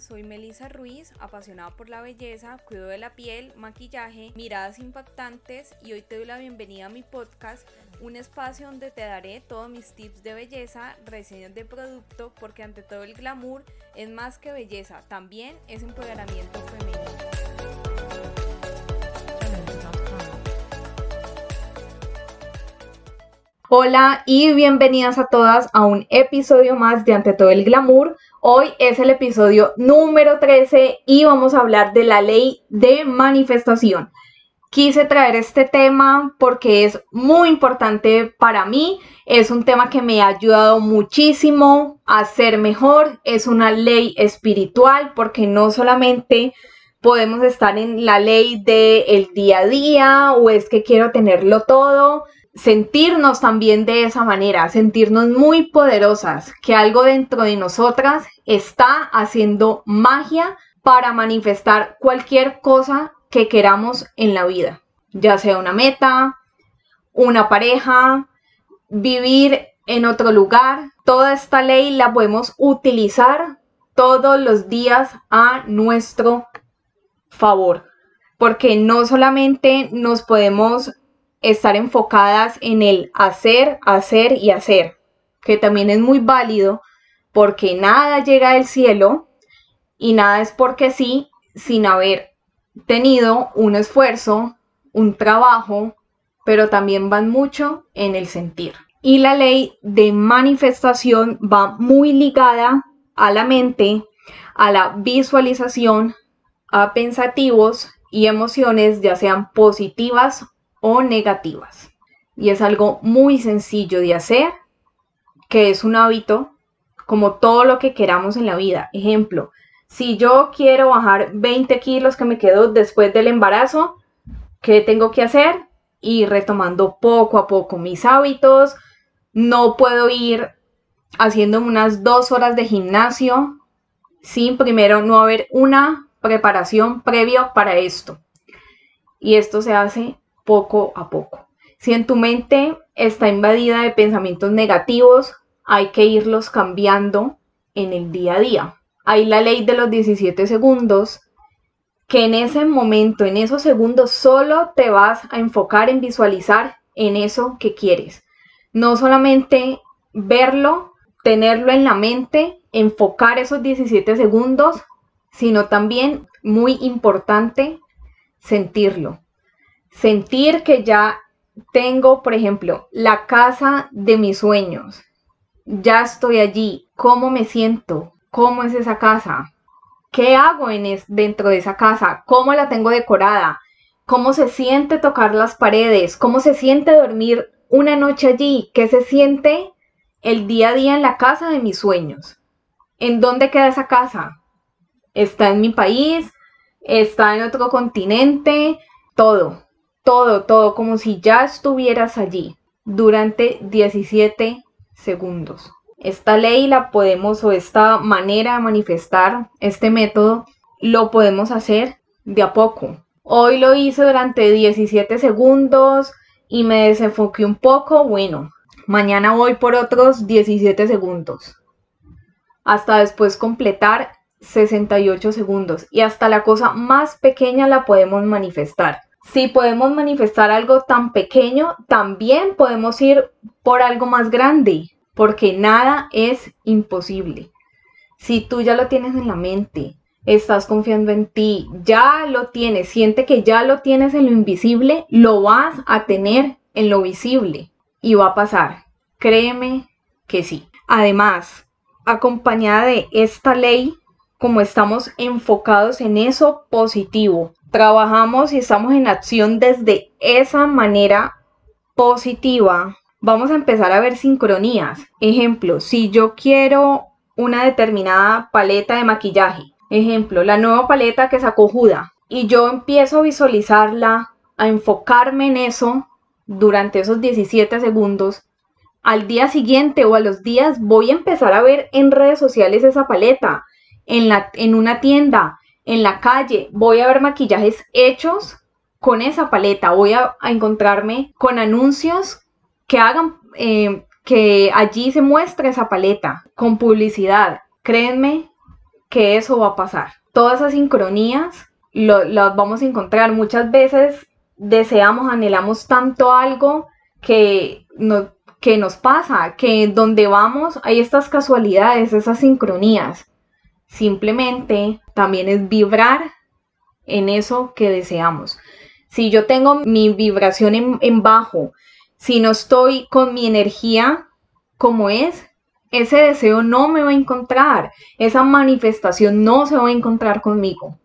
soy Melissa Ruiz, apasionada por la belleza, cuido de la piel, maquillaje, miradas impactantes y hoy te doy la bienvenida a mi podcast, un espacio donde te daré todos mis tips de belleza, reseñas de producto, porque ante todo el glamour es más que belleza, también es empoderamiento femenino. Hola y bienvenidas a todas a un episodio más de Ante todo el glamour. Hoy es el episodio número 13 y vamos a hablar de la ley de manifestación. Quise traer este tema porque es muy importante para mí, es un tema que me ha ayudado muchísimo a ser mejor, es una ley espiritual porque no solamente podemos estar en la ley del día a día o es que quiero tenerlo todo, sentirnos también de esa manera, sentirnos muy poderosas, que algo dentro de nosotras está haciendo magia para manifestar cualquier cosa que queramos en la vida, ya sea una meta, una pareja, vivir en otro lugar. Toda esta ley la podemos utilizar todos los días a nuestro favor, porque no solamente nos podemos estar enfocadas en el hacer, hacer y hacer, que también es muy válido porque nada llega del cielo y nada es porque sí, sin haber tenido un esfuerzo, un trabajo, pero también van mucho en el sentir. Y la ley de manifestación va muy ligada a la mente, a la visualización, a pensativos y emociones, ya sean positivas o negativas. Y es algo muy sencillo de hacer, que es un hábito como todo lo que queramos en la vida. Ejemplo, si yo quiero bajar 20 kilos que me quedo después del embarazo, ¿qué tengo que hacer? Ir retomando poco a poco mis hábitos. No puedo ir haciendo unas dos horas de gimnasio sin primero no haber una preparación previa para esto. Y esto se hace poco a poco. Si en tu mente está invadida de pensamientos negativos, hay que irlos cambiando en el día a día. Hay la ley de los 17 segundos, que en ese momento, en esos segundos, solo te vas a enfocar en visualizar en eso que quieres. No solamente verlo, tenerlo en la mente, enfocar esos 17 segundos, sino también, muy importante, sentirlo sentir que ya tengo, por ejemplo, la casa de mis sueños. Ya estoy allí. ¿Cómo me siento? ¿Cómo es esa casa? ¿Qué hago en dentro de esa casa? ¿Cómo la tengo decorada? ¿Cómo se siente tocar las paredes? ¿Cómo se siente dormir una noche allí? ¿Qué se siente el día a día en la casa de mis sueños? ¿En dónde queda esa casa? ¿Está en mi país? ¿Está en otro continente? Todo todo, todo, como si ya estuvieras allí durante 17 segundos. Esta ley la podemos o esta manera de manifestar este método lo podemos hacer de a poco. Hoy lo hice durante 17 segundos y me desenfoqué un poco. Bueno, mañana voy por otros 17 segundos. Hasta después completar 68 segundos. Y hasta la cosa más pequeña la podemos manifestar si podemos manifestar algo tan pequeño, también podemos ir por algo más grande, porque nada es imposible. Si tú ya lo tienes en la mente, estás confiando en ti, ya lo tienes, siente que ya lo tienes en lo invisible, lo vas a tener en lo visible y va a pasar. Créeme que sí. Además, acompañada de esta ley, como estamos enfocados en eso positivo, trabajamos y estamos en acción desde esa manera positiva, vamos a empezar a ver sincronías. Ejemplo, si yo quiero una determinada paleta de maquillaje, ejemplo, la nueva paleta que sacó Juda, y yo empiezo a visualizarla, a enfocarme en eso durante esos 17 segundos, al día siguiente o a los días voy a empezar a ver en redes sociales esa paleta, en, la, en una tienda, en la calle, voy a ver maquillajes hechos con esa paleta, voy a, encontrarme con anuncios que hagan eh, que allí se muestre esa paleta con publicidad. Créanme que eso va a pasar. Todas esas sincronías las vamos a encontrar. Muchas veces deseamos, anhelamos tanto algo que, no, que nos pasa, que donde vamos hay estas casualidades, esas sincronías. Simplemente también es vibrar en eso que deseamos. Si yo tengo mi vibración en, bajo, si no estoy con mi energía como es, ese deseo no me va a encontrar, esa manifestación no se va a encontrar conmigo.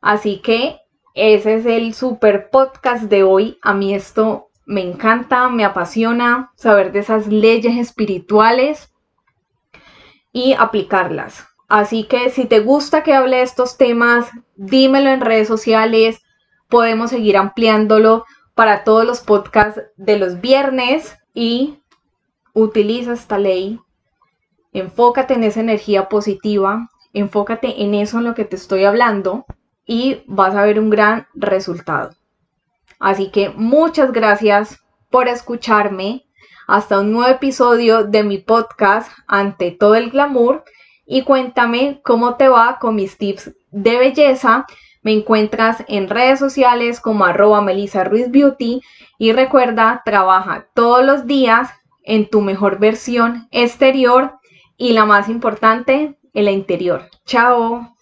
Así que ese es el super podcast de hoy. A mí esto me encanta, me apasiona saber de esas leyes espirituales y aplicarlas. Así que si te gusta que hable de estos temas, dímelo en redes sociales. Podemos seguir ampliándolo para todos los podcasts de los viernes y utiliza esta ley Enfócate en esa energía positiva, enfócate en eso en lo que te estoy hablando y vas a ver un gran resultado. Así que muchas gracias por escucharme. Hasta un nuevo episodio de mi podcast Ante todo el glamour y cuéntame cómo te va con mis tips de belleza. Me encuentras en redes sociales como arroba Melissa Ruiz Beauty y recuerda, trabaja todos los días en tu mejor versión exterior y la más importante, el interior. Chao.